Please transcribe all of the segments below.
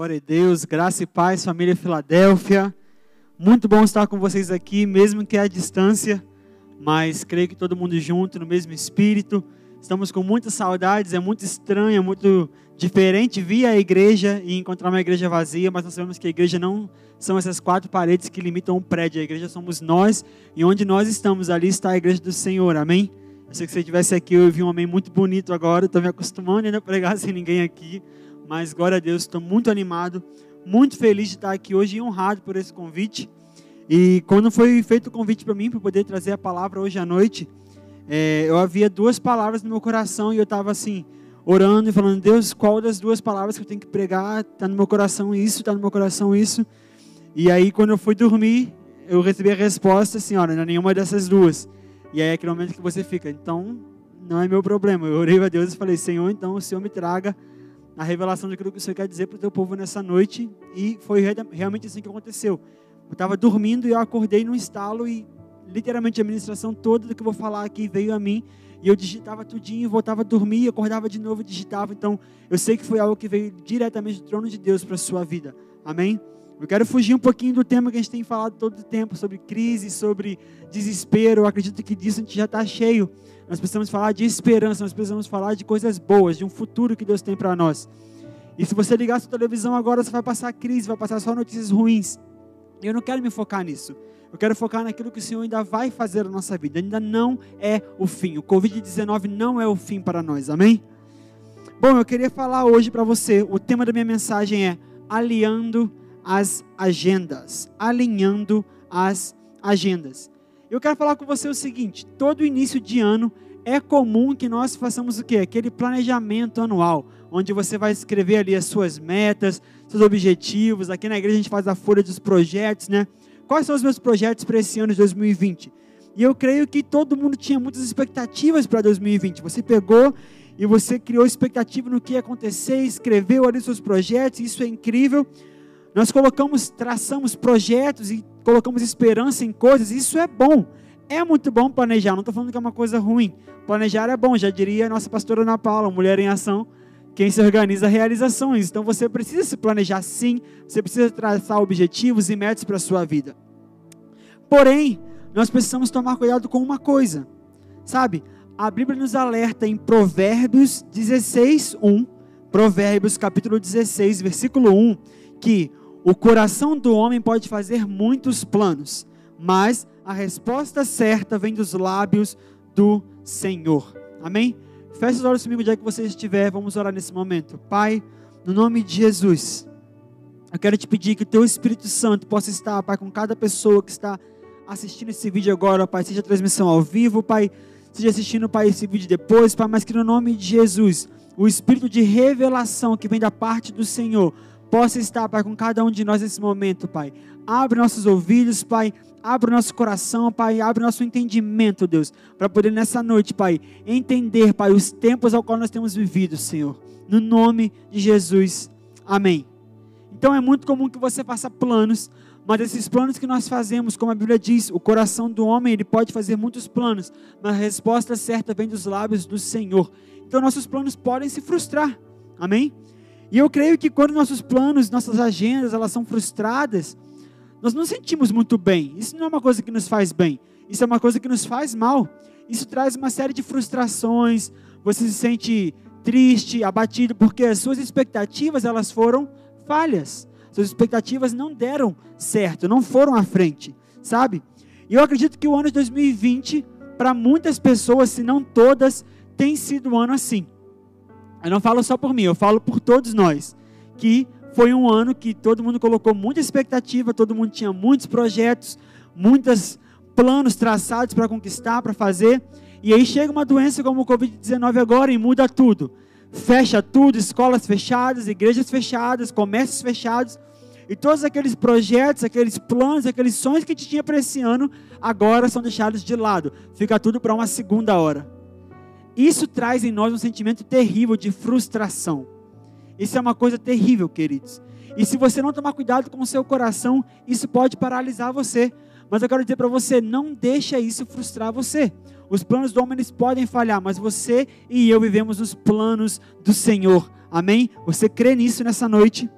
Glória a Deus, graça e paz, família Filadélfia. Muito bom estar com vocês aqui, mesmo que à distância, mas creio que todo mundo junto, no mesmo espírito. Estamos com muitas saudades, é muito estranho, é muito diferente vir à igreja e encontrar uma igreja vazia, mas nós sabemos que a igreja não são essas quatro paredes que limitam um prédio, a igreja somos nós, e onde nós estamos, ali está a igreja do Senhor, amém? Eu sei que se você estivesse aqui, eu vi um amém muito bonito agora, estou me acostumando ainda a pregar sem ninguém aqui, mas glória a Deus, estou muito animado, muito feliz de estar aqui hoje e honrado por esse convite. E quando foi feito o convite para mim para poder trazer a palavra hoje à noite, é, eu havia duas palavras no meu coração e eu estava assim, orando e falando, Deus, qual das duas palavras que eu tenho que pregar? Está no meu coração isso, está no meu coração isso. E aí quando eu fui dormir, eu recebi a resposta assim, olha, não é nenhuma dessas duas. E aí é aquele momento que você fica, então não é meu problema. Eu orei a Deus e falei, Senhor, então o Senhor me traga a revelação daquilo que o Senhor quer dizer para o teu povo nessa noite. E foi realmente assim que aconteceu. Eu estava dormindo e eu acordei num estalo e literalmente a ministração toda do que eu vou falar aqui veio a mim. E eu digitava tudinho, voltava a dormir, acordava de novo e digitava. Então, eu sei que foi algo que veio diretamente do trono de Deus para a sua vida. Amém? Eu quero fugir um pouquinho do tema que a gente tem falado todo o tempo, sobre crise, sobre desespero. Eu acredito que disso a gente já está cheio. Nós precisamos falar de esperança, nós precisamos falar de coisas boas, de um futuro que Deus tem para nós. E se você ligar sua televisão agora, você vai passar crise, vai passar só notícias ruins. Eu não quero me focar nisso. Eu quero focar naquilo que o Senhor ainda vai fazer na nossa vida. Ainda não é o fim. O Covid-19 não é o fim para nós. Amém? Bom, eu queria falar hoje para você. O tema da minha mensagem é alinhando as agendas. Alinhando as agendas. Eu quero falar com você o seguinte: todo início de ano é comum que nós façamos o quê? Aquele planejamento anual, onde você vai escrever ali as suas metas, seus objetivos. Aqui na igreja a gente faz a folha dos projetos, né? Quais são os meus projetos para esse ano de 2020? E eu creio que todo mundo tinha muitas expectativas para 2020. Você pegou e você criou expectativa no que ia acontecer, escreveu ali seus projetos, isso é incrível. Nós colocamos, traçamos projetos e colocamos esperança em coisas, isso é bom. É muito bom planejar, não estou falando que é uma coisa ruim. Planejar é bom, já diria a nossa pastora Ana Paula, Mulher em Ação, quem se organiza realizações. Então você precisa se planejar sim, você precisa traçar objetivos e metas para a sua vida. Porém, nós precisamos tomar cuidado com uma coisa, sabe? A Bíblia nos alerta em Provérbios 16, 1, Provérbios capítulo 16, versículo 1, que o coração do homem pode fazer muitos planos, mas a resposta certa vem dos lábios do Senhor. Amém? Feche os olhos comigo, onde é que você estiver. Vamos orar nesse momento. Pai, no nome de Jesus, eu quero te pedir que o teu Espírito Santo possa estar, Pai, com cada pessoa que está assistindo esse vídeo agora, Pai, seja transmissão ao vivo, Pai, seja assistindo, Pai, esse vídeo depois, Pai, mas que no nome de Jesus, o Espírito de revelação que vem da parte do Senhor, possa estar, Pai, com cada um de nós nesse momento, Pai. Abre nossos ouvidos, Pai. Abre o nosso coração, Pai. Abre o nosso entendimento, Deus. Para poder nessa noite, Pai, entender, Pai, os tempos ao qual nós temos vivido, Senhor. No nome de Jesus. Amém. Então é muito comum que você faça planos, mas esses planos que nós fazemos, como a Bíblia diz, o coração do homem, ele pode fazer muitos planos, mas a resposta certa vem dos lábios do Senhor. Então nossos planos podem se frustrar. Amém? E eu creio que quando nossos planos, nossas agendas, elas são frustradas, nós não sentimos muito bem. Isso não é uma coisa que nos faz bem. Isso é uma coisa que nos faz mal. Isso traz uma série de frustrações. Você se sente triste, abatido, porque as suas expectativas, elas foram falhas. Suas expectativas não deram certo, não foram à frente, sabe? E eu acredito que o ano de 2020, para muitas pessoas, se não todas, tem sido um ano assim. Eu não falo só por mim, eu falo por todos nós. Que foi um ano que todo mundo colocou muita expectativa, todo mundo tinha muitos projetos, muitos planos traçados para conquistar, para fazer. E aí chega uma doença como o Covid-19 agora e muda tudo. Fecha tudo, escolas fechadas, igrejas fechadas, comércios fechados. E todos aqueles projetos, aqueles planos, aqueles sonhos que a gente tinha para esse ano, agora são deixados de lado. Fica tudo para uma segunda hora. Isso traz em nós um sentimento terrível de frustração. Isso é uma coisa terrível, queridos. E se você não tomar cuidado com o seu coração, isso pode paralisar você. Mas eu quero dizer para você, não deixa isso frustrar você. Os planos do homem eles podem falhar, mas você e eu vivemos os planos do Senhor. Amém? Você crê nisso nessa noite?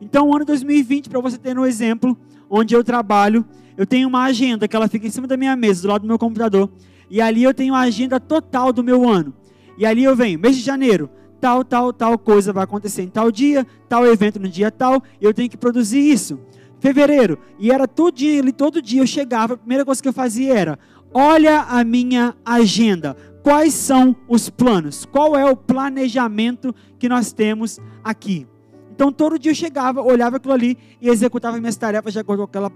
Então, o ano 2020, para você ter um exemplo, onde eu trabalho, eu tenho uma agenda que ela fica em cima da minha mesa, do lado do meu computador. E ali eu tenho a agenda total do meu ano. E ali eu venho, mês de janeiro, tal, tal, tal coisa vai acontecer em tal dia, tal evento no dia tal, eu tenho que produzir isso. Fevereiro, e era todo dia, todo dia eu chegava, a primeira coisa que eu fazia era: olha a minha agenda. Quais são os planos? Qual é o planejamento que nós temos aqui? Então todo dia eu chegava, olhava aquilo ali e executava minhas tarefas de acordo com aquela,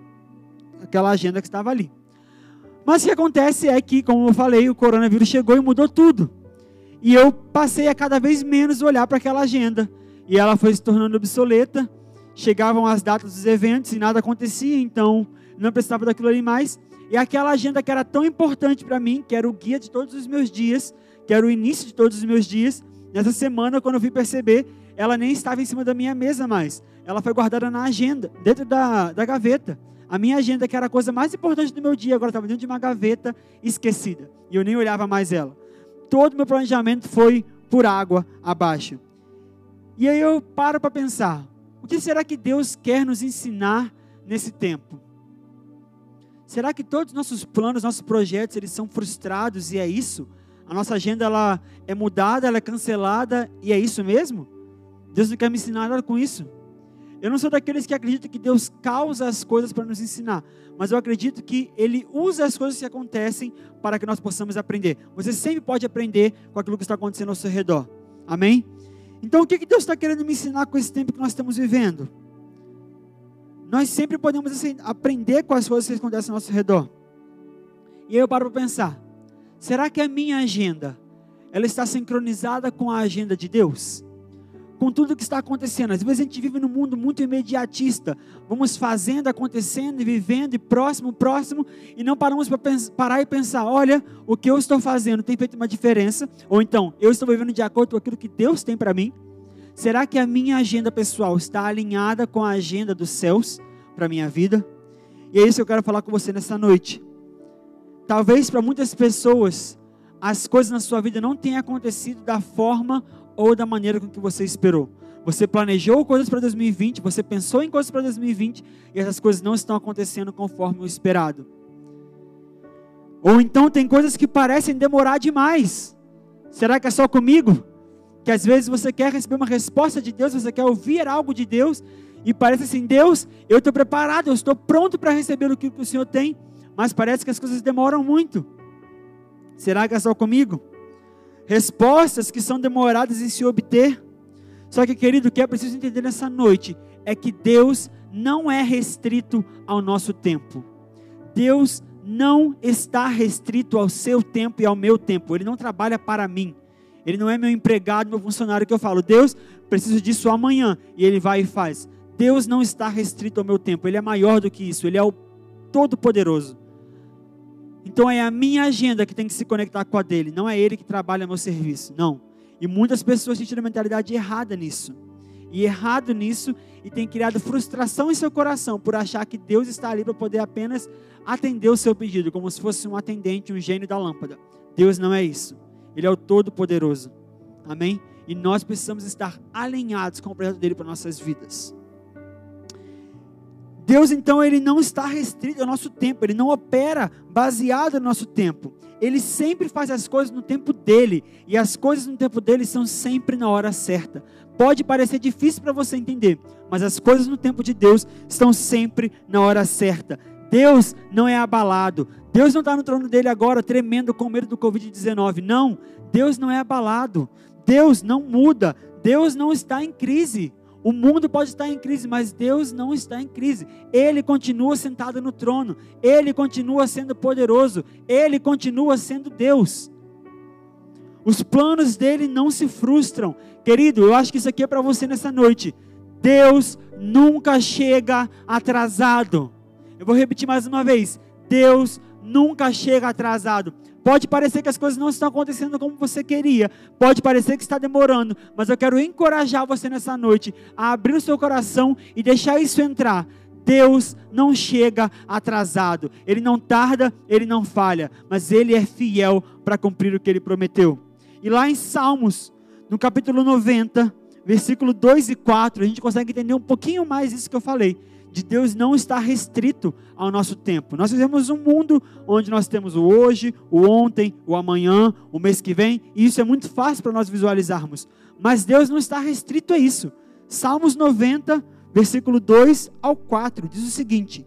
aquela agenda que estava ali. Mas o que acontece é que, como eu falei, o coronavírus chegou e mudou tudo. E eu passei a cada vez menos olhar para aquela agenda. E ela foi se tornando obsoleta. Chegavam as datas dos eventos e nada acontecia, então não precisava daquilo ali mais. E aquela agenda que era tão importante para mim, que era o guia de todos os meus dias, que era o início de todos os meus dias, nessa semana, quando eu fui perceber, ela nem estava em cima da minha mesa mais. Ela foi guardada na agenda, dentro da, da gaveta. A minha agenda, que era a coisa mais importante do meu dia, agora estava dentro de uma gaveta esquecida. E eu nem olhava mais ela. Todo o meu planejamento foi por água abaixo. E aí eu paro para pensar: o que será que Deus quer nos ensinar nesse tempo? Será que todos os nossos planos, nossos projetos, eles são frustrados e é isso? A nossa agenda ela é mudada, ela é cancelada e é isso mesmo? Deus não quer me ensinar nada com isso. Eu não sou daqueles que acreditam que Deus causa as coisas para nos ensinar, mas eu acredito que Ele usa as coisas que acontecem para que nós possamos aprender. Você sempre pode aprender com aquilo que está acontecendo ao seu redor. Amém? Então, o que Deus está querendo me ensinar com esse tempo que nós estamos vivendo? Nós sempre podemos assim, aprender com as coisas que acontecem ao nosso redor. E aí eu paro para pensar: será que a minha agenda ela está sincronizada com a agenda de Deus? Com tudo que está acontecendo. Às vezes a gente vive num mundo muito imediatista. Vamos fazendo, acontecendo vivendo e próximo, próximo, e não paramos para parar e pensar: olha, o que eu estou fazendo tem feito uma diferença? Ou então, eu estou vivendo de acordo com aquilo que Deus tem para mim? Será que a minha agenda pessoal está alinhada com a agenda dos céus para a minha vida? E é isso que eu quero falar com você nessa noite. Talvez para muitas pessoas as coisas na sua vida não tenham acontecido da forma ou da maneira com que você esperou. Você planejou coisas para 2020, você pensou em coisas para 2020 e essas coisas não estão acontecendo conforme o esperado. Ou então tem coisas que parecem demorar demais. Será que é só comigo? Que às vezes você quer receber uma resposta de Deus, você quer ouvir algo de Deus e parece assim: Deus, eu estou preparado, eu estou pronto para receber o que o Senhor tem, mas parece que as coisas demoram muito. Será que é só comigo? Respostas que são demoradas em se obter. Só que, querido, o que é preciso entender nessa noite é que Deus não é restrito ao nosso tempo. Deus não está restrito ao seu tempo e ao meu tempo. Ele não trabalha para mim. Ele não é meu empregado, meu funcionário que eu falo, Deus, preciso disso amanhã. E ele vai e faz. Deus não está restrito ao meu tempo. Ele é maior do que isso. Ele é o Todo-Poderoso. Então é a minha agenda que tem que se conectar com a dele, não é ele que trabalha meu serviço, não. E muitas pessoas têm tido a mentalidade errada nisso. E errado nisso e tem criado frustração em seu coração por achar que Deus está ali para poder apenas atender o seu pedido, como se fosse um atendente, um gênio da lâmpada. Deus não é isso. Ele é o Todo-Poderoso. Amém? E nós precisamos estar alinhados com o projeto dele para nossas vidas. Deus então ele não está restrito ao nosso tempo, ele não opera baseado no nosso tempo. Ele sempre faz as coisas no tempo dele, e as coisas no tempo dele são sempre na hora certa. Pode parecer difícil para você entender, mas as coisas no tempo de Deus estão sempre na hora certa. Deus não é abalado. Deus não está no trono dele agora tremendo com medo do Covid-19. Não, Deus não é abalado. Deus não muda. Deus não está em crise. O mundo pode estar em crise, mas Deus não está em crise. Ele continua sentado no trono, ele continua sendo poderoso, ele continua sendo Deus. Os planos dele não se frustram. Querido, eu acho que isso aqui é para você nessa noite. Deus nunca chega atrasado. Eu vou repetir mais uma vez. Deus nunca chega atrasado. Pode parecer que as coisas não estão acontecendo como você queria, pode parecer que está demorando, mas eu quero encorajar você nessa noite a abrir o seu coração e deixar isso entrar. Deus não chega atrasado, Ele não tarda, Ele não falha, mas Ele é fiel para cumprir o que Ele prometeu. E lá em Salmos, no capítulo 90, versículo 2 e 4, a gente consegue entender um pouquinho mais isso que eu falei. De Deus não estar restrito ao nosso tempo. Nós vivemos um mundo onde nós temos o hoje, o ontem, o amanhã, o mês que vem, e isso é muito fácil para nós visualizarmos. Mas Deus não está restrito a isso. Salmos 90, versículo 2 ao 4, diz o seguinte: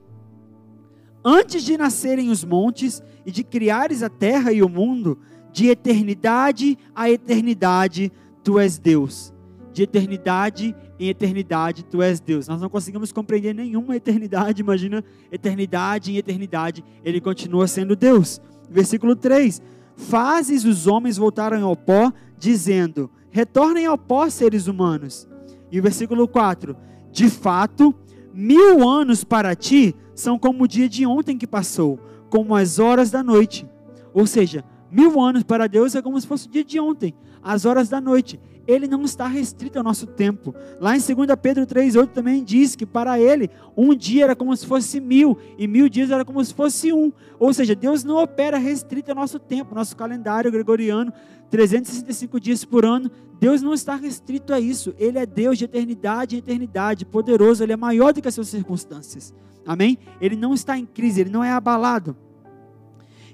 Antes de nascerem os montes e de criares a terra e o mundo, de eternidade a eternidade, tu és Deus. De eternidade em eternidade, tu és Deus. Nós não conseguimos compreender nenhuma eternidade, imagina eternidade em eternidade, ele continua sendo Deus. Versículo 3: Fazes os homens voltarem ao pó, dizendo: Retornem ao pó, seres humanos. E o versículo 4: De fato, mil anos para ti são como o dia de ontem que passou, como as horas da noite. Ou seja, mil anos para Deus é como se fosse o dia de ontem, as horas da noite. Ele não está restrito ao nosso tempo. Lá em 2 Pedro 3,8 também diz que para ele um dia era como se fosse mil, e mil dias era como se fosse um. Ou seja, Deus não opera restrito ao nosso tempo, nosso calendário gregoriano, 365 dias por ano. Deus não está restrito a isso. Ele é Deus de eternidade em eternidade, poderoso, ele é maior do que as suas circunstâncias. Amém? Ele não está em crise, ele não é abalado.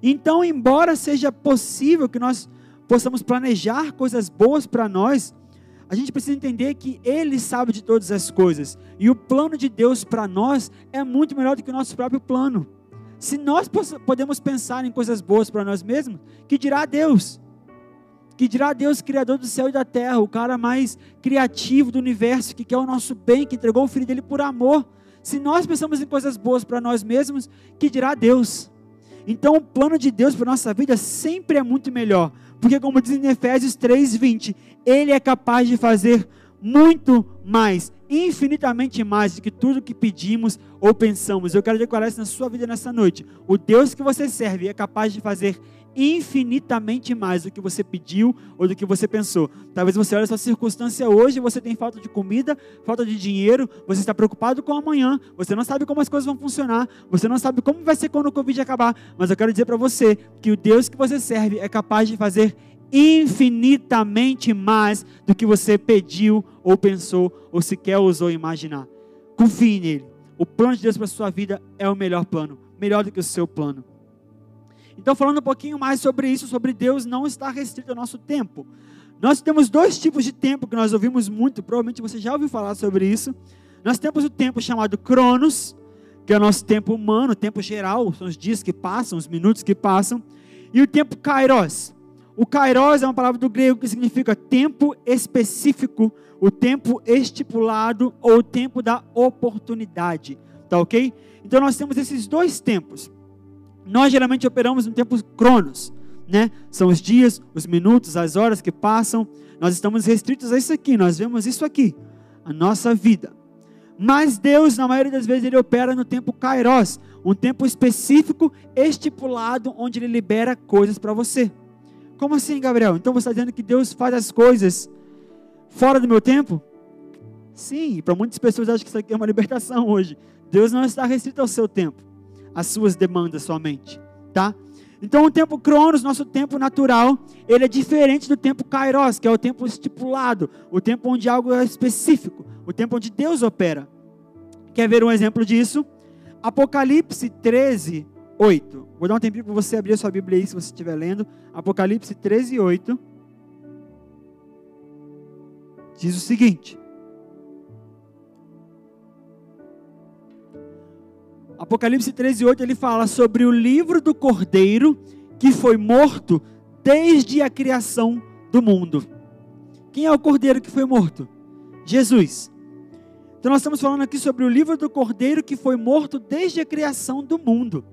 Então, embora seja possível que nós possamos planejar coisas boas para nós, a gente precisa entender que Ele sabe de todas as coisas. E o plano de Deus para nós é muito melhor do que o nosso próprio plano. Se nós podemos pensar em coisas boas para nós mesmos, que dirá Deus? Que dirá Deus, Criador do céu e da terra, o cara mais criativo do universo, que quer o nosso bem, que entregou o filho dele por amor. Se nós pensamos em coisas boas para nós mesmos, que dirá Deus? Então, o plano de Deus para nossa vida sempre é muito melhor, porque como diz em Efésios 3:20, ele é capaz de fazer muito mais, infinitamente mais do que tudo que pedimos ou pensamos. Eu quero declarar isso na sua vida nessa noite. O Deus que você serve é capaz de fazer mais do que você pediu ou do que você pensou. Talvez você olhe a sua circunstância hoje, você tem falta de comida, falta de dinheiro, você está preocupado com amanhã, você não sabe como as coisas vão funcionar, você não sabe como vai ser quando o Covid acabar, mas eu quero dizer para você que o Deus que você serve é capaz de fazer infinitamente mais do que você pediu ou pensou ou sequer ousou imaginar. Confie nele. O plano de Deus para a sua vida é o melhor plano, melhor do que o seu plano. Então, falando um pouquinho mais sobre isso, sobre Deus não estar restrito ao nosso tempo. Nós temos dois tipos de tempo que nós ouvimos muito, provavelmente você já ouviu falar sobre isso. Nós temos o tempo chamado Cronos, que é o nosso tempo humano, o tempo geral, são os dias que passam, os minutos que passam, e o tempo Kairos. O Kairos é uma palavra do grego que significa tempo específico, o tempo estipulado ou o tempo da oportunidade, tá ok? Então nós temos esses dois tempos. Nós geralmente operamos no tempo cronos, né? São os dias, os minutos, as horas que passam. Nós estamos restritos a isso aqui, nós vemos isso aqui, a nossa vida. Mas Deus, na maioria das vezes, ele opera no tempo kairos, um tempo específico, estipulado, onde ele libera coisas para você. Como assim, Gabriel? Então você está dizendo que Deus faz as coisas fora do meu tempo? Sim, para muitas pessoas acho que isso aqui é uma libertação hoje. Deus não está restrito ao seu tempo as suas demandas somente, tá? Então o tempo Cronos, nosso tempo natural, ele é diferente do tempo Kairos, que é o tempo estipulado, o tempo onde algo é específico, o tempo onde Deus opera. Quer ver um exemplo disso? Apocalipse 13, 8. Vou dar um tempinho para você abrir a sua Bíblia aí, se você estiver lendo. Apocalipse 13, 8. Diz o seguinte: Apocalipse 13, 8, ele fala sobre o livro do cordeiro que foi morto desde a criação do mundo. Quem é o cordeiro que foi morto? Jesus. Então nós estamos falando aqui sobre o livro do cordeiro que foi morto desde a criação do mundo.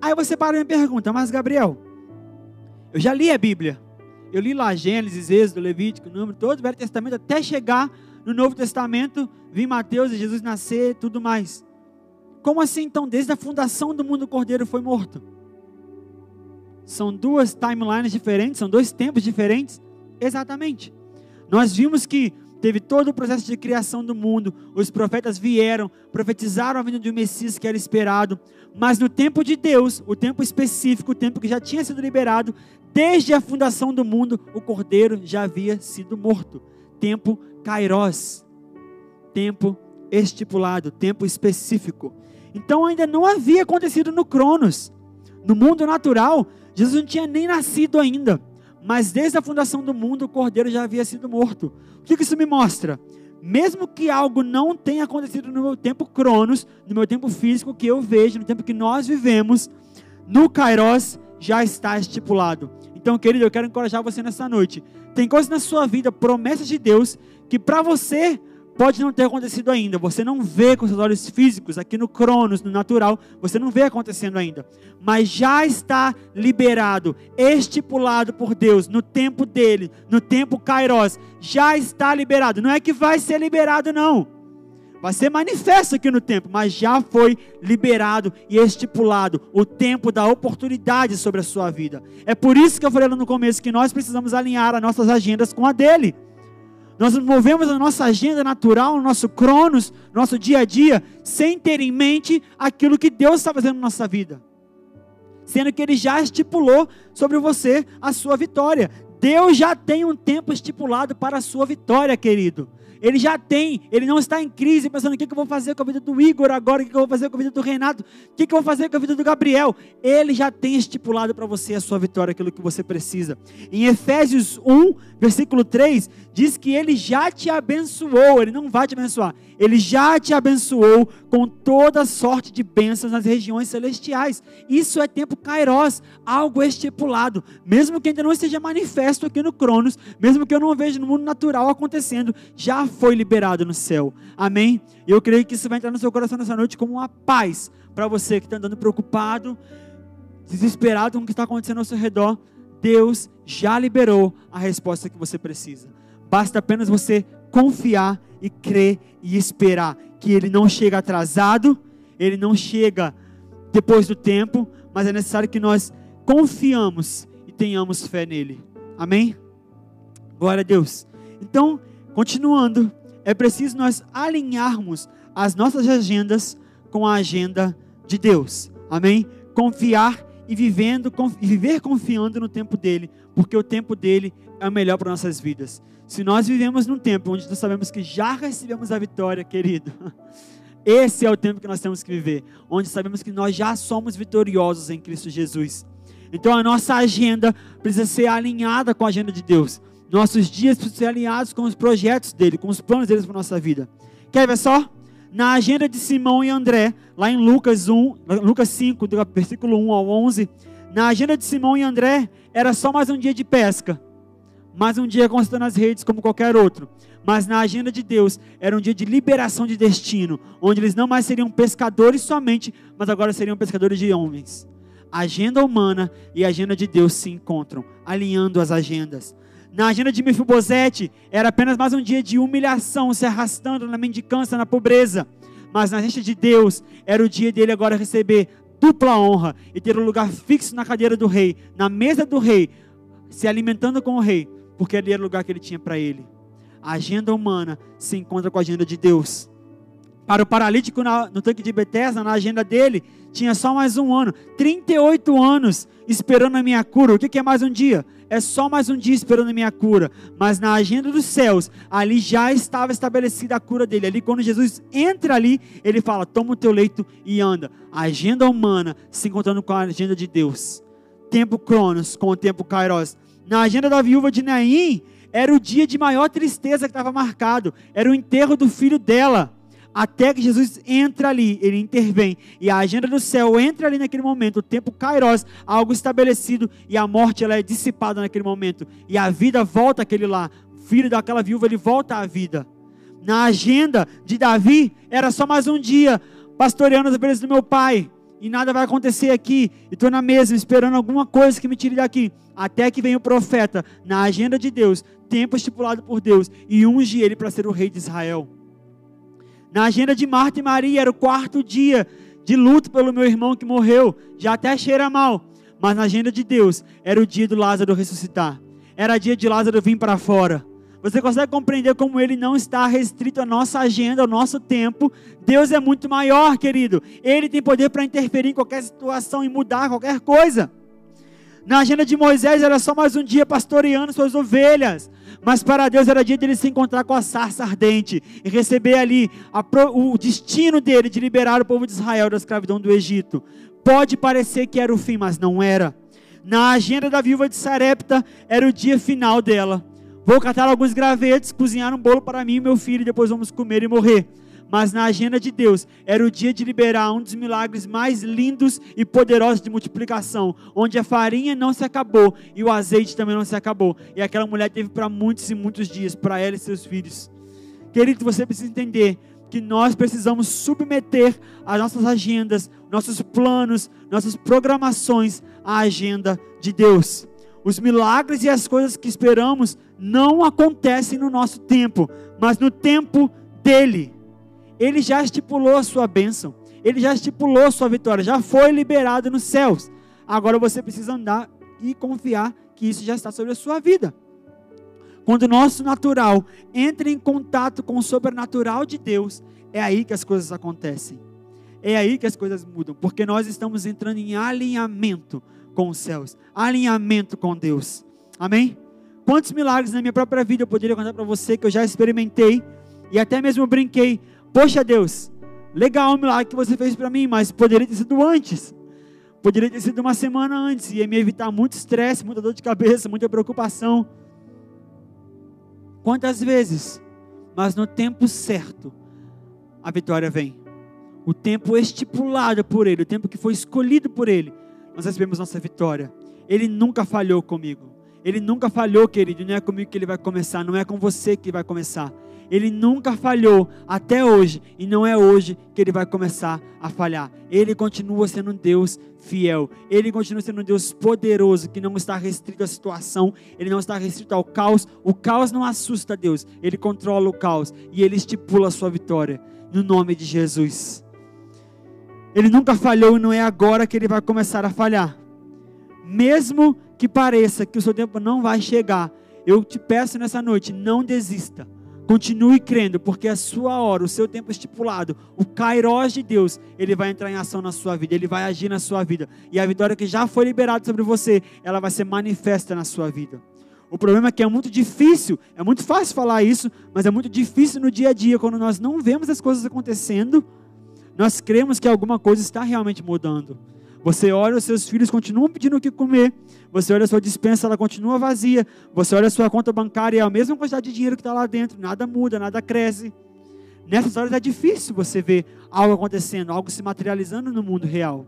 Aí você para e me pergunta, mas Gabriel, eu já li a Bíblia. Eu li lá Gênesis, Êxodo, Levítico, Número, todo o Velho Testamento, até chegar no Novo Testamento, vi Mateus e Jesus nascer, tudo mais. Como assim então, desde a fundação do mundo o cordeiro foi morto? São duas timelines diferentes, são dois tempos diferentes? Exatamente. Nós vimos que teve todo o processo de criação do mundo, os profetas vieram, profetizaram a vinda de um Messias que era esperado, mas no tempo de Deus, o tempo específico, o tempo que já tinha sido liberado, desde a fundação do mundo, o cordeiro já havia sido morto. tempo kairos, tempo estipulado, tempo específico. Então ainda não havia acontecido no Cronos. No mundo natural, Jesus não tinha nem nascido ainda. Mas desde a fundação do mundo, o cordeiro já havia sido morto. O que isso me mostra? Mesmo que algo não tenha acontecido no meu tempo cronos, no meu tempo físico que eu vejo, no tempo que nós vivemos, no Kairos já está estipulado. Então, querido, eu quero encorajar você nessa noite. Tem coisas na sua vida, promessas de Deus, que para você pode não ter acontecido ainda. Você não vê com seus olhos físicos, aqui no Cronos, no natural, você não vê acontecendo ainda. Mas já está liberado, estipulado por Deus, no tempo dele, no tempo Kairos. Já está liberado. Não é que vai ser liberado, não. Vai ser manifesto aqui no tempo, mas já foi liberado e estipulado o tempo da oportunidade sobre a sua vida. É por isso que eu falei lá no começo que nós precisamos alinhar as nossas agendas com a dele. Nós movemos a nossa agenda natural, o nosso cronos, nosso dia a dia, sem ter em mente aquilo que Deus está fazendo na nossa vida. Sendo que Ele já estipulou sobre você a sua vitória. Deus já tem um tempo estipulado para a sua vitória, querido. Ele já tem, ele não está em crise, pensando o que, eu vou fazer com a vida do Igor agora, o que, eu vou fazer com a vida do Renato, o que, eu vou fazer com a vida do Gabriel. Ele já tem estipulado para você a sua vitória, aquilo que você precisa. Em Efésios 1, versículo 3, diz que ele já te abençoou, ele não vai te abençoar, ele já te abençoou com toda sorte de bênçãos nas regiões celestiais. Isso é tempo kairos, algo estipulado, mesmo que ainda não esteja manifesto aqui no Cronos, mesmo que eu não veja no mundo natural acontecendo, já foi liberado no céu. Amém? E eu creio que isso vai entrar no seu coração nessa noite como uma paz para você que está andando preocupado, desesperado com o que está acontecendo ao seu redor. Deus já liberou a resposta que você precisa. Basta apenas você confiar e crer e esperar que Ele não chega atrasado, Ele não chega depois do tempo, mas é necessário que nós confiamos e tenhamos fé nele. Amém? Glória a Deus. Então, Continuando, é preciso nós alinharmos as nossas agendas com a agenda de Deus. Amém? Confiar e vivendo, e viver confiando no tempo dele, porque o tempo dele é o melhor para nossas vidas. Se nós vivemos num tempo onde nós sabemos que já recebemos a vitória, querido, esse é o tempo que nós temos que viver, onde sabemos que nós já somos vitoriosos em Cristo Jesus. Então a nossa agenda precisa ser alinhada com a agenda de Deus. Nossos dias precisam ser alinhados com os projetos dele, com os planos deles para a nossa vida. Quer ver só? Na agenda de Simão e André, lá em Lucas 1, Lucas 5, do versículo 1 ao 11, na agenda de Simão e André, era só mais um dia de pesca. Mais um dia constando as redes como qualquer outro. Mas na agenda de Deus, era um dia de liberação de destino, onde eles não mais seriam pescadores somente, mas agora seriam pescadores de homens. Agenda humana e agenda de Deus se encontram, alinhando as agendas. Na agenda de Mefibosete, era apenas mais um dia de humilhação, se arrastando na mendicância, na pobreza. Mas na agenda de Deus, era o dia dele agora receber dupla honra e ter um lugar fixo na cadeira do rei, na mesa do rei, se alimentando com o rei, porque ali era o lugar que ele tinha para ele. A agenda humana se encontra com a agenda de Deus. Para o paralítico no tanque de Betesda, na agenda dele, tinha só mais um ano. 38 anos esperando a minha cura. O que é mais um dia? é só mais um dia esperando a minha cura. Mas na agenda dos céus, ali já estava estabelecida a cura dele. Ali, quando Jesus entra ali, ele fala: toma o teu leito e anda. A agenda humana se encontrando com a agenda de Deus. Tempo Cronos com o tempo Kairos. Na agenda da viúva de Naim, era o dia de maior tristeza que estava marcado. Era o enterro do filho dela até que Jesus entra ali, ele intervém, e a agenda do céu entra ali naquele momento, o tempo kairos, algo estabelecido, e a morte ela é dissipada naquele momento, e a vida volta aquele lá, filho daquela viúva, ele volta à vida. Na agenda de Davi, era só mais um dia, pastoreando as ovelhas do meu pai, e nada vai acontecer aqui, e estou na mesa esperando alguma coisa que me tire daqui, até que vem o profeta, na agenda de Deus, tempo estipulado por Deus, e unge ele para ser o rei de Israel. Na agenda de Marta e Maria era o quarto dia de luto pelo meu irmão que morreu, já até cheira mal. Mas na agenda de Deus era o dia do Lázaro ressuscitar. Era dia de Lázaro vir para fora. Você consegue compreender como ele não está restrito à nossa agenda, ao nosso tempo? Deus é muito maior, querido. Ele tem poder para interferir em qualquer situação e mudar qualquer coisa. Na agenda de Moisés era só mais um dia pastoreando suas ovelhas. Mas para Deus era dia de ele se encontrar com a sarça ardente e receber ali a, o destino dele de liberar o povo de Israel da escravidão do Egito. Pode parecer que era o fim, mas não era. Na agenda da viúva de Sarepta era o dia final dela. Vou catar alguns gravetos, cozinhar um bolo para mim e meu filho, e depois vamos comer e morrer mas na agenda de Deus era o dia de liberar um dos milagres mais lindos e poderosos de multiplicação, onde a farinha não se acabou e o azeite também não se acabou. E aquela mulher teve para muitos e muitos dias, para ela e seus filhos. Querido, você precisa entender que nós precisamos submeter as nossas agendas, nossos planos, nossas programações à agenda de Deus. Os milagres e as coisas que esperamos não acontecem no nosso tempo, mas no tempo dele. Ele já estipulou a sua bênção. Ele já estipulou a sua vitória. Já foi liberado nos céus. Agora você precisa andar e confiar que isso já está sobre a sua vida. Quando o nosso natural entra em contato com o sobrenatural de Deus, é aí que as coisas acontecem. É aí que as coisas mudam, porque nós estamos entrando em alinhamento com os céus, alinhamento com Deus. Amém? Quantos milagres na minha própria vida eu poderia contar para você que eu já experimentei e até mesmo brinquei Poxa Deus, legal o milagre que você fez para mim, mas poderia ter sido antes. Poderia ter sido uma semana antes. Ia me evitar muito estresse, muita dor de cabeça, muita preocupação. Quantas vezes? Mas no tempo certo, a vitória vem. O tempo estipulado por Ele, o tempo que foi escolhido por Ele, nós recebemos nossa vitória. Ele nunca falhou comigo. Ele nunca falhou, querido. Não é comigo que Ele vai começar, não é com você que vai começar. Ele nunca falhou até hoje e não é hoje que ele vai começar a falhar. Ele continua sendo um Deus fiel. Ele continua sendo um Deus poderoso que não está restrito à situação, ele não está restrito ao caos. O caos não assusta Deus. Ele controla o caos e ele estipula a sua vitória no nome de Jesus. Ele nunca falhou e não é agora que ele vai começar a falhar. Mesmo que pareça que o seu tempo não vai chegar, eu te peço nessa noite, não desista. Continue crendo, porque a sua hora, o seu tempo estipulado, o kairós de Deus, ele vai entrar em ação na sua vida, ele vai agir na sua vida. E a vitória que já foi liberada sobre você, ela vai ser manifesta na sua vida. O problema é que é muito difícil, é muito fácil falar isso, mas é muito difícil no dia a dia, quando nós não vemos as coisas acontecendo, nós cremos que alguma coisa está realmente mudando. Você olha, os seus filhos continuam pedindo o que comer. Você olha a sua dispensa, ela continua vazia. Você olha a sua conta bancária, é a mesma quantidade de dinheiro que está lá dentro. Nada muda, nada cresce. Nessas horas é difícil você ver algo acontecendo, algo se materializando no mundo real.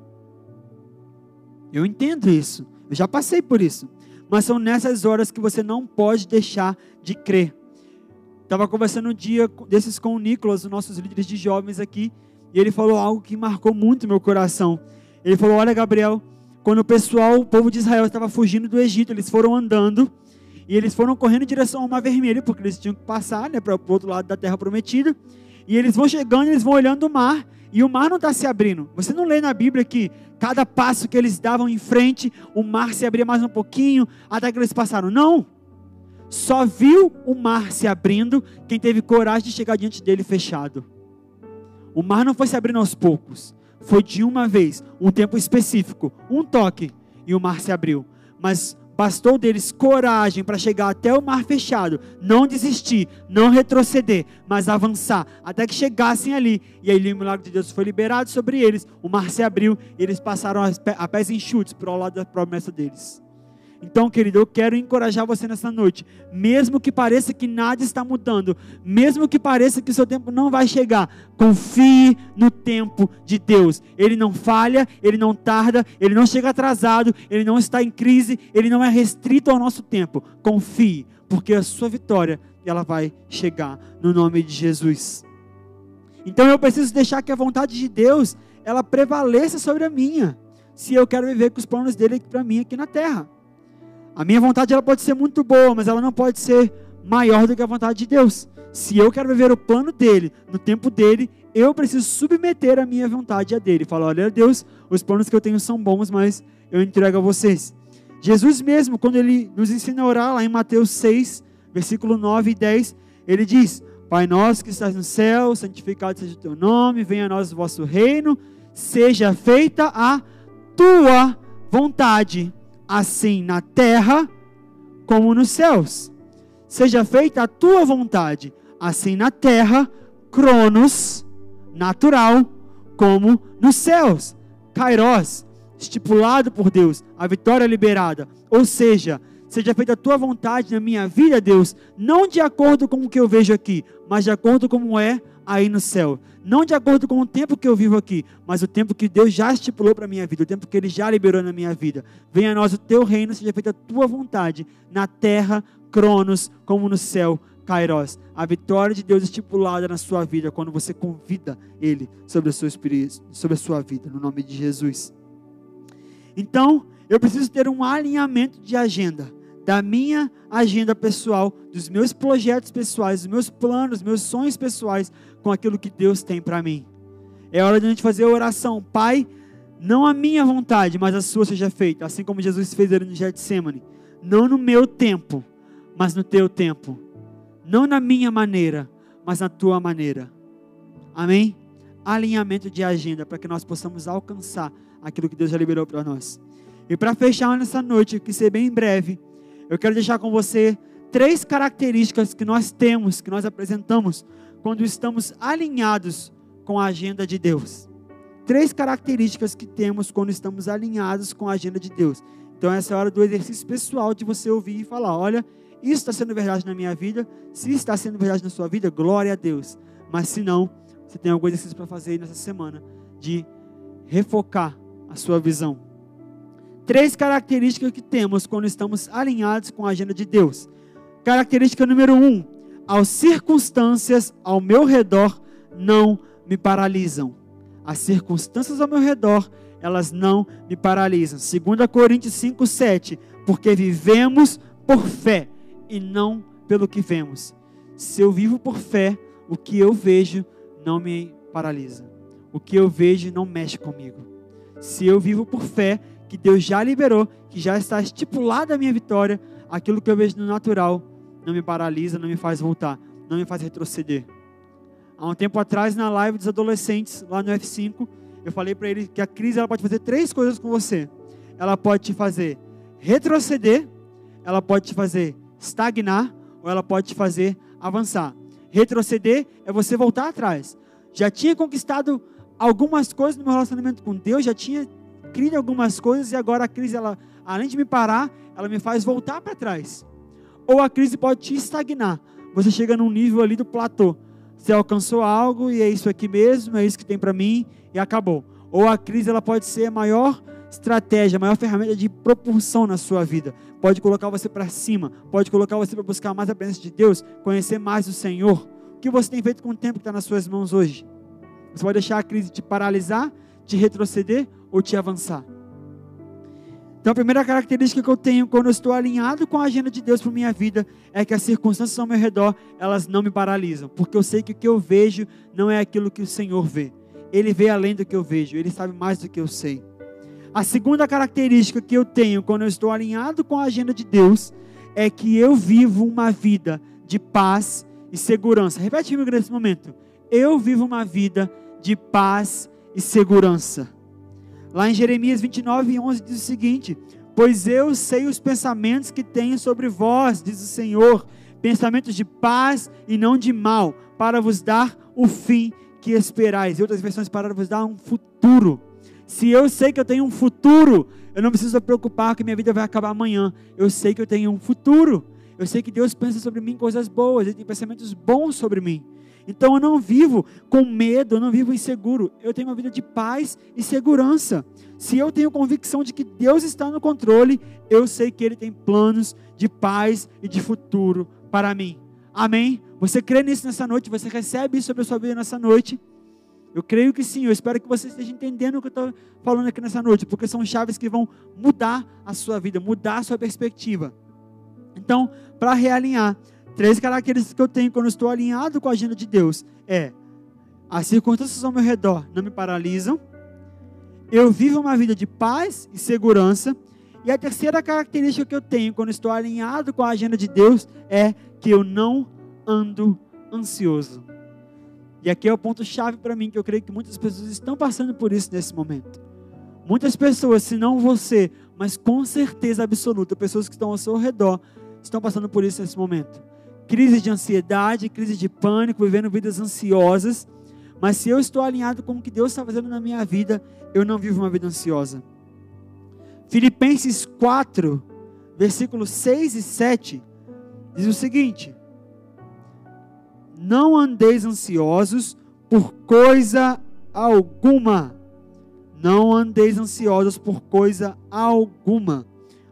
Eu entendo isso. Eu já passei por isso. Mas são nessas horas que você não pode deixar de crer. Estava conversando um dia desses com o Nicolas, os nossos líderes de jovens aqui, e ele falou algo que marcou muito meu coração. Ele falou: Olha, Gabriel, quando o pessoal, o povo de Israel estava fugindo do Egito, eles foram andando e eles foram correndo em direção ao Mar Vermelho, porque eles tinham que passar né, para o outro lado da terra prometida. E eles vão chegando, eles vão olhando o mar, e o mar não está se abrindo. Você não lê na Bíblia que cada passo que eles davam em frente, o mar se abria mais um pouquinho, até que eles passaram. Não! Só viu o mar se abrindo quem teve coragem de chegar diante dele fechado. O mar não foi se abrindo aos poucos foi de uma vez, um tempo específico, um toque, e o mar se abriu. Mas bastou deles coragem para chegar até o mar fechado, não desistir, não retroceder, mas avançar, até que chegassem ali. E aí o milagre de Deus foi liberado sobre eles, o mar se abriu e eles passaram a pés enxutos para o lado da promessa deles. Então, querido, eu quero encorajar você nessa noite. Mesmo que pareça que nada está mudando, mesmo que pareça que o seu tempo não vai chegar, confie no tempo de Deus. Ele não falha, ele não tarda, ele não chega atrasado, ele não está em crise, ele não é restrito ao nosso tempo. Confie, porque a sua vitória ela vai chegar no nome de Jesus. Então eu preciso deixar que a vontade de Deus ela prevaleça sobre a minha, se eu quero viver com os planos dele para mim aqui na terra. A minha vontade ela pode ser muito boa, mas ela não pode ser maior do que a vontade de Deus. Se eu quero viver o plano dele, no tempo dele, eu preciso submeter a minha vontade a dele. Falar, olha Deus, os planos que eu tenho são bons, mas eu entrego a vocês. Jesus mesmo, quando ele nos ensina a orar lá em Mateus 6, versículo 9 e 10, ele diz: Pai nosso que estás no céu, santificado seja o teu nome, venha a nós o vosso reino, seja feita a tua vontade assim na terra como nos céus. Seja feita a tua vontade, assim na terra, cronos, natural, como nos céus. Kairos, estipulado por Deus, a vitória liberada. Ou seja, seja feita a tua vontade na minha vida, Deus, não de acordo com o que eu vejo aqui, mas de acordo com como é aí no céu. Não de acordo com o tempo que eu vivo aqui, mas o tempo que Deus já estipulou para a minha vida, o tempo que Ele já liberou na minha vida. Venha a nós o teu reino, seja feita a tua vontade, na terra, Cronos, como no céu, Kairos. A vitória de Deus estipulada na sua vida, quando você convida Ele sobre a sua, sobre a sua vida, no nome de Jesus. Então, eu preciso ter um alinhamento de agenda da minha agenda pessoal, dos meus projetos pessoais, dos meus planos, meus sonhos pessoais com aquilo que Deus tem para mim. É hora de a gente fazer a oração, Pai, não a minha vontade, mas a sua seja feita, assim como Jesus fez ali no Getsemane. Não no meu tempo, mas no teu tempo. Não na minha maneira, mas na tua maneira. Amém? Alinhamento de agenda para que nós possamos alcançar aquilo que Deus já liberou para nós. E para fechar nessa noite, que ser bem breve, eu quero deixar com você três características que nós temos, que nós apresentamos quando estamos alinhados com a agenda de Deus. Três características que temos quando estamos alinhados com a agenda de Deus. Então, essa é a hora do exercício pessoal de você ouvir e falar: olha, isso está sendo verdade na minha vida. Se está sendo verdade na sua vida, glória a Deus. Mas se não, você tem algum exercício para fazer nessa semana de refocar a sua visão três características que temos quando estamos alinhados com a agenda de Deus. Característica número um: as circunstâncias ao meu redor não me paralisam. As circunstâncias ao meu redor, elas não me paralisam. 2 Coríntios 5, 7. Porque vivemos por fé e não pelo que vemos. Se eu vivo por fé, o que eu vejo não me paralisa. O que eu vejo não mexe comigo. Se eu vivo por fé, que Deus já liberou, que já está estipulada a minha vitória, aquilo que eu vejo no natural não me paralisa, não me faz voltar, não me faz retroceder. Há um tempo atrás, na live dos adolescentes, lá no F5, eu falei para eles que a crise ela pode fazer três coisas com você. Ela pode te fazer retroceder, ela pode te fazer estagnar, ou ela pode te fazer avançar. Retroceder é você voltar atrás. Já tinha conquistado algumas coisas no meu relacionamento com Deus, já tinha crido algumas coisas e agora a crise, ela, além de me parar, ela me faz voltar para trás. Ou a crise pode te estagnar. Você chega num nível ali do platô. Você alcançou algo e é isso aqui mesmo, é isso que tem para mim e acabou. Ou a crise ela pode ser a maior estratégia, a maior ferramenta de propulsão na sua vida. Pode colocar você para cima, pode colocar você para buscar mais a presença de Deus, conhecer mais o Senhor. O que você tem feito com o tempo que está nas suas mãos hoje? Você pode deixar a crise te paralisar, te retroceder ou te avançar. Então, a primeira característica que eu tenho quando eu estou alinhado com a agenda de Deus para minha vida é que as circunstâncias ao meu redor, elas não me paralisam, porque eu sei que o que eu vejo não é aquilo que o Senhor vê. Ele vê além do que eu vejo, ele sabe mais do que eu sei. A segunda característica que eu tenho quando eu estou alinhado com a agenda de Deus é que eu vivo uma vida de paz e segurança. Repete comigo nesse momento. Eu vivo uma vida de paz e segurança. Lá em Jeremias 29, 11 diz o seguinte: Pois eu sei os pensamentos que tenho sobre vós, diz o Senhor, pensamentos de paz e não de mal, para vos dar o fim que esperais. E outras versões, para vos dar um futuro. Se eu sei que eu tenho um futuro, eu não preciso me preocupar que minha vida vai acabar amanhã. Eu sei que eu tenho um futuro. Eu sei que Deus pensa sobre mim coisas boas, Ele tem pensamentos bons sobre mim. Então eu não vivo com medo, eu não vivo inseguro. Eu tenho uma vida de paz e segurança. Se eu tenho convicção de que Deus está no controle, eu sei que Ele tem planos de paz e de futuro para mim. Amém? Você crê nisso nessa noite? Você recebe isso sobre a sua vida nessa noite? Eu creio que sim. Eu espero que você esteja entendendo o que eu estou falando aqui nessa noite, porque são chaves que vão mudar a sua vida, mudar a sua perspectiva. Então, para realinhar, Três características que eu tenho quando estou alinhado com a agenda de Deus é as circunstâncias ao meu redor não me paralisam, eu vivo uma vida de paz e segurança, e a terceira característica que eu tenho quando estou alinhado com a agenda de Deus é que eu não ando ansioso. E aqui é o ponto chave para mim que eu creio que muitas pessoas estão passando por isso nesse momento. Muitas pessoas, se não você, mas com certeza absoluta, pessoas que estão ao seu redor estão passando por isso nesse momento. Crise de ansiedade, crise de pânico, vivendo vidas ansiosas. Mas se eu estou alinhado com o que Deus está fazendo na minha vida, eu não vivo uma vida ansiosa. Filipenses 4, versículos 6 e 7, diz o seguinte: Não andeis ansiosos por coisa alguma. Não andeis ansiosos por coisa alguma.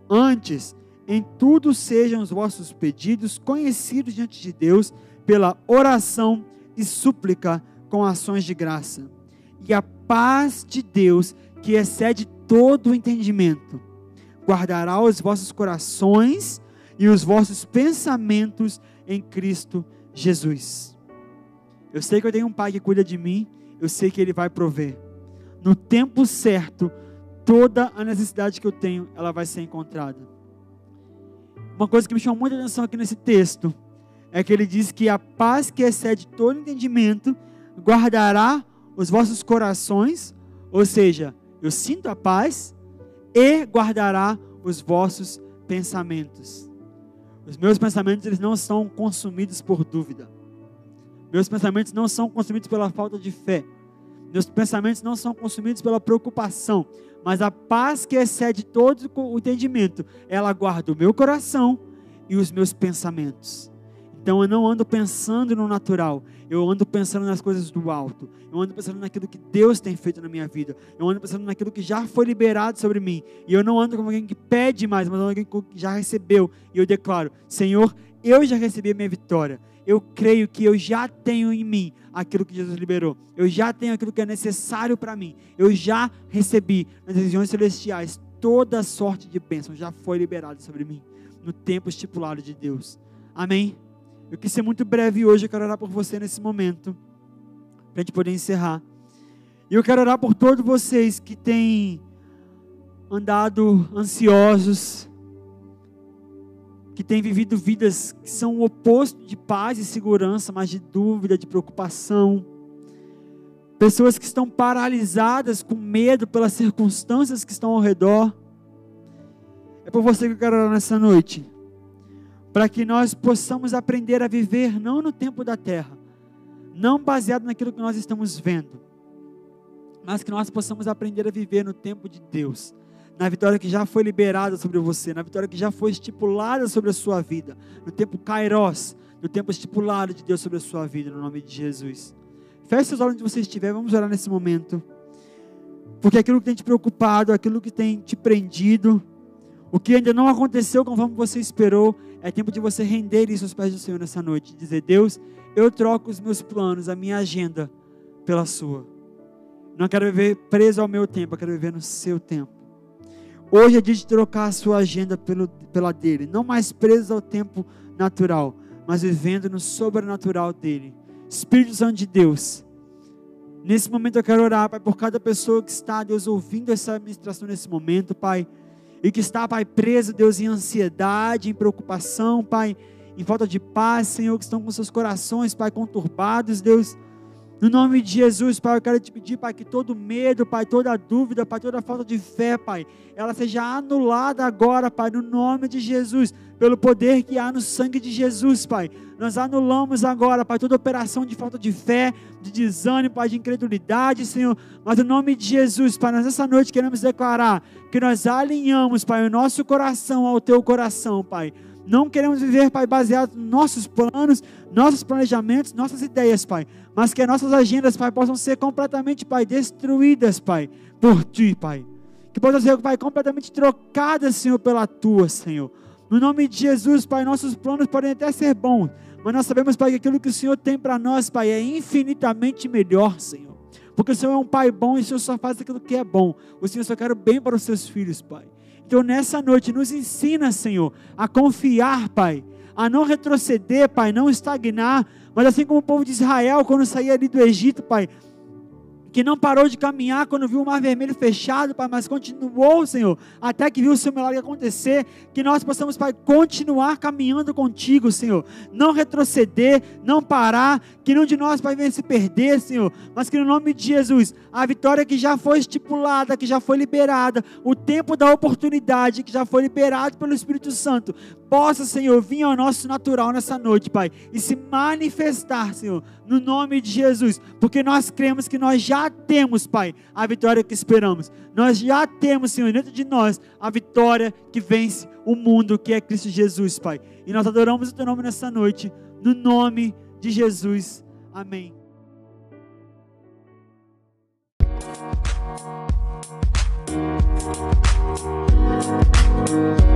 Antes, em tudo sejam os vossos pedidos conhecidos diante de Deus pela oração e súplica com ações de graça. E a paz de Deus, que excede todo o entendimento, guardará os vossos corações e os vossos pensamentos em Cristo Jesus. Eu sei que eu tenho um pai que cuida de mim, eu sei que ele vai prover. No tempo certo, toda a necessidade que eu tenho, ela vai ser encontrada. Uma coisa que me chamou muita atenção aqui nesse texto é que ele diz que a paz que excede todo entendimento guardará os vossos corações, ou seja, eu sinto a paz e guardará os vossos pensamentos. Os meus pensamentos eles não são consumidos por dúvida. Meus pensamentos não são consumidos pela falta de fé. Meus pensamentos não são consumidos pela preocupação, mas a paz que excede todo o entendimento, ela guarda o meu coração e os meus pensamentos. Então eu não ando pensando no natural, eu ando pensando nas coisas do alto. Eu ando pensando naquilo que Deus tem feito na minha vida. Eu ando pensando naquilo que já foi liberado sobre mim. E eu não ando como alguém que pede mais, mas alguém que já recebeu. E eu declaro: Senhor, eu já recebi a minha vitória. Eu creio que eu já tenho em mim aquilo que Jesus liberou. Eu já tenho aquilo que é necessário para mim. Eu já recebi nas regiões celestiais toda sorte de bênção. Já foi liberado sobre mim no tempo estipulado de Deus. Amém? Eu quis ser muito breve hoje, eu quero orar por você nesse momento, para a gente poder encerrar. E eu quero orar por todos vocês que têm andado ansiosos, que têm vivido vidas que são o oposto de paz e segurança, mas de dúvida, de preocupação. Pessoas que estão paralisadas com medo pelas circunstâncias que estão ao redor. É por você que eu quero orar nessa noite para que nós possamos aprender a viver não no tempo da terra, não baseado naquilo que nós estamos vendo, mas que nós possamos aprender a viver no tempo de Deus, na vitória que já foi liberada sobre você, na vitória que já foi estipulada sobre a sua vida, no tempo Kairos, no tempo estipulado de Deus sobre a sua vida, no nome de Jesus. Feche seus olhos onde você estiver, vamos orar nesse momento. Porque aquilo que tem te preocupado, aquilo que tem te prendido, o que ainda não aconteceu conforme você esperou, é tempo de você render isso aos pés do Senhor nessa noite. Dizer, Deus, eu troco os meus planos, a minha agenda pela sua. Não quero viver preso ao meu tempo, eu quero viver no seu tempo. Hoje é dia de trocar a sua agenda pelo, pela dele. Não mais preso ao tempo natural, mas vivendo no sobrenatural dele. Espírito Santo de Deus. Nesse momento eu quero orar, Pai, por cada pessoa que está, Deus, ouvindo essa administração nesse momento, Pai e que está, Pai, preso, Deus, em ansiedade, em preocupação, Pai, em falta de paz, Senhor, que estão com seus corações, Pai, conturbados, Deus. No nome de Jesus, Pai, eu quero te pedir, Pai, que todo medo, Pai, toda dúvida, Pai, toda falta de fé, Pai, ela seja anulada agora, Pai, no nome de Jesus, pelo poder que há no sangue de Jesus, Pai. Nós anulamos agora, Pai, toda operação de falta de fé, de desânimo, Pai, de incredulidade, Senhor. Mas no nome de Jesus, Pai, nós nessa noite queremos declarar que nós alinhamos, Pai, o nosso coração ao Teu coração, Pai. Não queremos viver, Pai, baseado nos nossos planos, nossos planejamentos, nossas ideias, Pai. Mas que as nossas agendas, Pai, possam ser completamente, Pai, destruídas, Pai, por Ti, Pai. Que possam ser, Pai, completamente trocadas, Senhor, pela Tua, Senhor. No nome de Jesus, Pai, nossos planos podem até ser bons, mas nós sabemos, Pai, que aquilo que o Senhor tem para nós, Pai, é infinitamente melhor, Senhor. Porque o Senhor é um Pai bom e o Senhor só faz aquilo que é bom. O Senhor só quer o bem para os seus filhos, Pai. Então, nessa noite, nos ensina, Senhor, a confiar, Pai, a não retroceder, Pai, não estagnar, mas assim como o povo de Israel, quando saía ali do Egito, Pai, que não parou de caminhar quando viu o mar vermelho fechado, Pai, mas continuou, Senhor, até que viu o seu milagre acontecer, que nós possamos, Pai, continuar caminhando contigo, Senhor, não retroceder, não parar, que nenhum de nós, Pai, venha se perder, Senhor, mas que no nome de Jesus, a vitória que já foi estipulada, que já foi liberada, o tempo da oportunidade que já foi liberado pelo Espírito Santo, possa, Senhor, vir ao nosso natural nessa noite, Pai, e se manifestar, Senhor, no nome de Jesus, porque nós cremos que nós já temos, Pai, a vitória que esperamos. Nós já temos, Senhor, dentro de nós, a vitória que vence o mundo, que é Cristo Jesus, Pai. E nós adoramos o Teu nome nessa noite, no nome de Jesus. Amém. Música